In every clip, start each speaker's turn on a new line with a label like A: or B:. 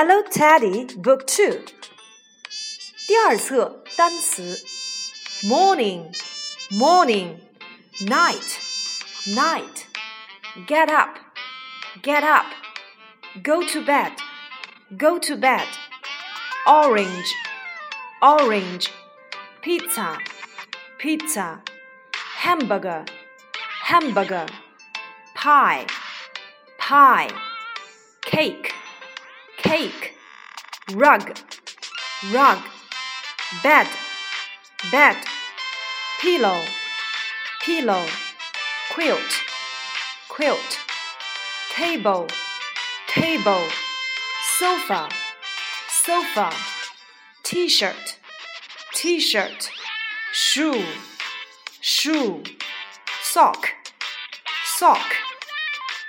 A: Hello Teddy Book Two，第二册单词：morning, morning, night, night, get up, get up, go to bed, go to bed, orange, orange, pizza, pizza, hamburger, hamburger, pie, pie, cake cake, rug, rug, bed, bed, pillow, pillow, quilt, quilt, table, table, sofa, sofa, t-shirt, t-shirt, shoe, shoe, sock, sock,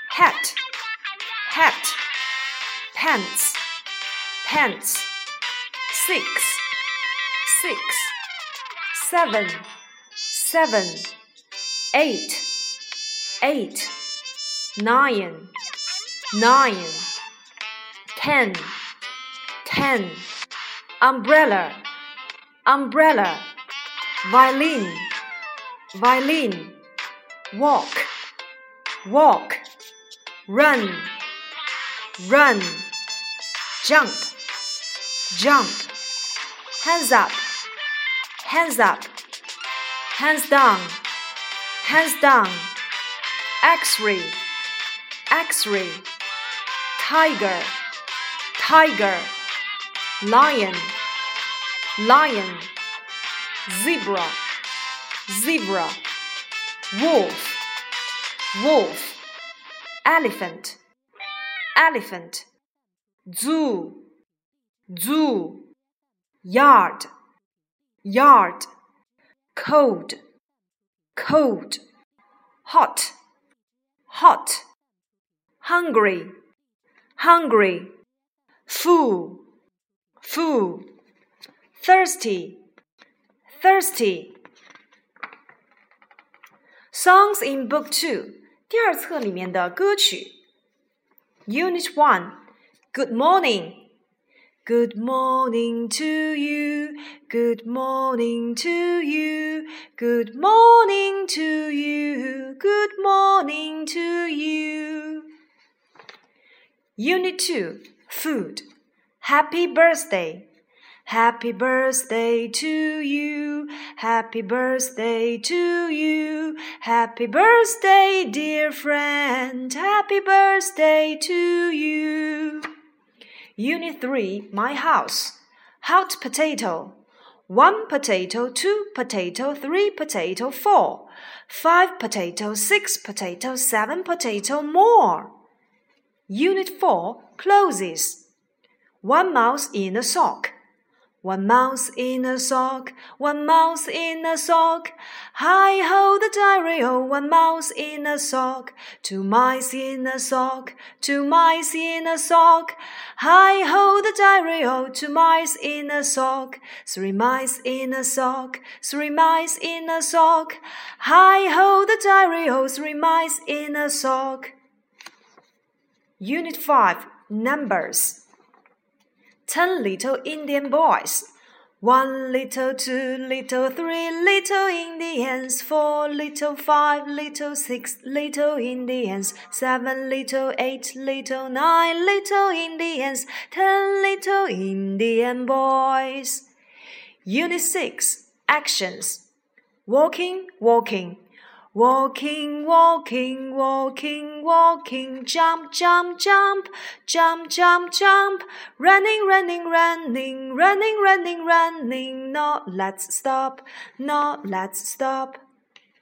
A: hat, hat pants, pants, six, six, seven, seven, eight, eight, nine, nine, ten, ten, umbrella, umbrella, violin, violin, walk, walk, run, run. Jump, jump, hands up, hands up, hands down, hands down, x-ray, x-ray, tiger, tiger, lion, lion, zebra, zebra, wolf, wolf, elephant, elephant. Zoo, zoo, yard, yard, cold, cold, hot, hot, hungry, hungry, full, full, thirsty, thirsty. Songs in Book Two 第二册里面的歌曲，Unit One。Good morning. Good morning to you. Good morning to you. Good morning to you. Good morning to you. Unit 2 Food. Happy birthday. Happy birthday to you. Happy birthday to you. Happy birthday, dear friend. Happy birthday to you. Unit 3 My House. Hot potato. One potato, two potato, three potato, four. Five potato, six potato, seven potato, more. Unit 4 Closes. One mouse in a sock. One mouse in a sock, one mouse in a sock. Hi ho the diary, oh, one mouse in a sock. Two mice in a sock, two mice in a sock. Hi ho the diary, oh, two mice in a sock. Three mice in a sock, three mice in a sock. Hi ho the diary, oh, three mice in a sock. Unit 5 Numbers ten little Indian boys. One little, two little, three little Indians, four little, five little, six little Indians, seven little, eight little, nine little Indians, ten little Indian boys. Unit 6 Actions Walking, walking. Walking, walking, walking, walking, jump, jump, jump, jump, jump, jump, running, running, running, running, running, running, not let's stop, not let's stop.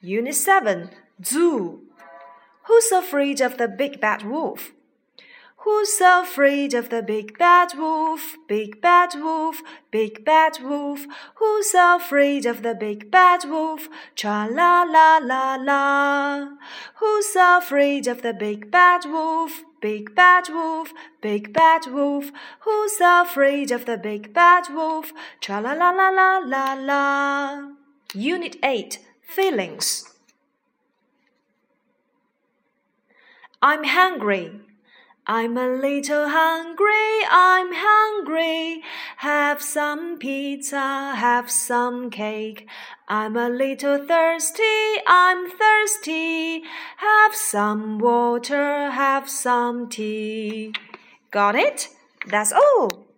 A: Unit 7 Zoo. Who's afraid of the big bad wolf? Who's afraid of the big bad wolf? Big bad wolf, big bad wolf. Who's afraid of the big bad wolf? Cha la la la la. Who's afraid of the big bad wolf? Big bad wolf, big bad wolf. Who's afraid of the big bad wolf? Cha la la la la la la. Unit 8 Feelings. I'm hungry. I'm a little hungry, I'm hungry. Have some pizza, have some cake. I'm a little thirsty, I'm thirsty. Have some water, have some tea. Got it? That's all.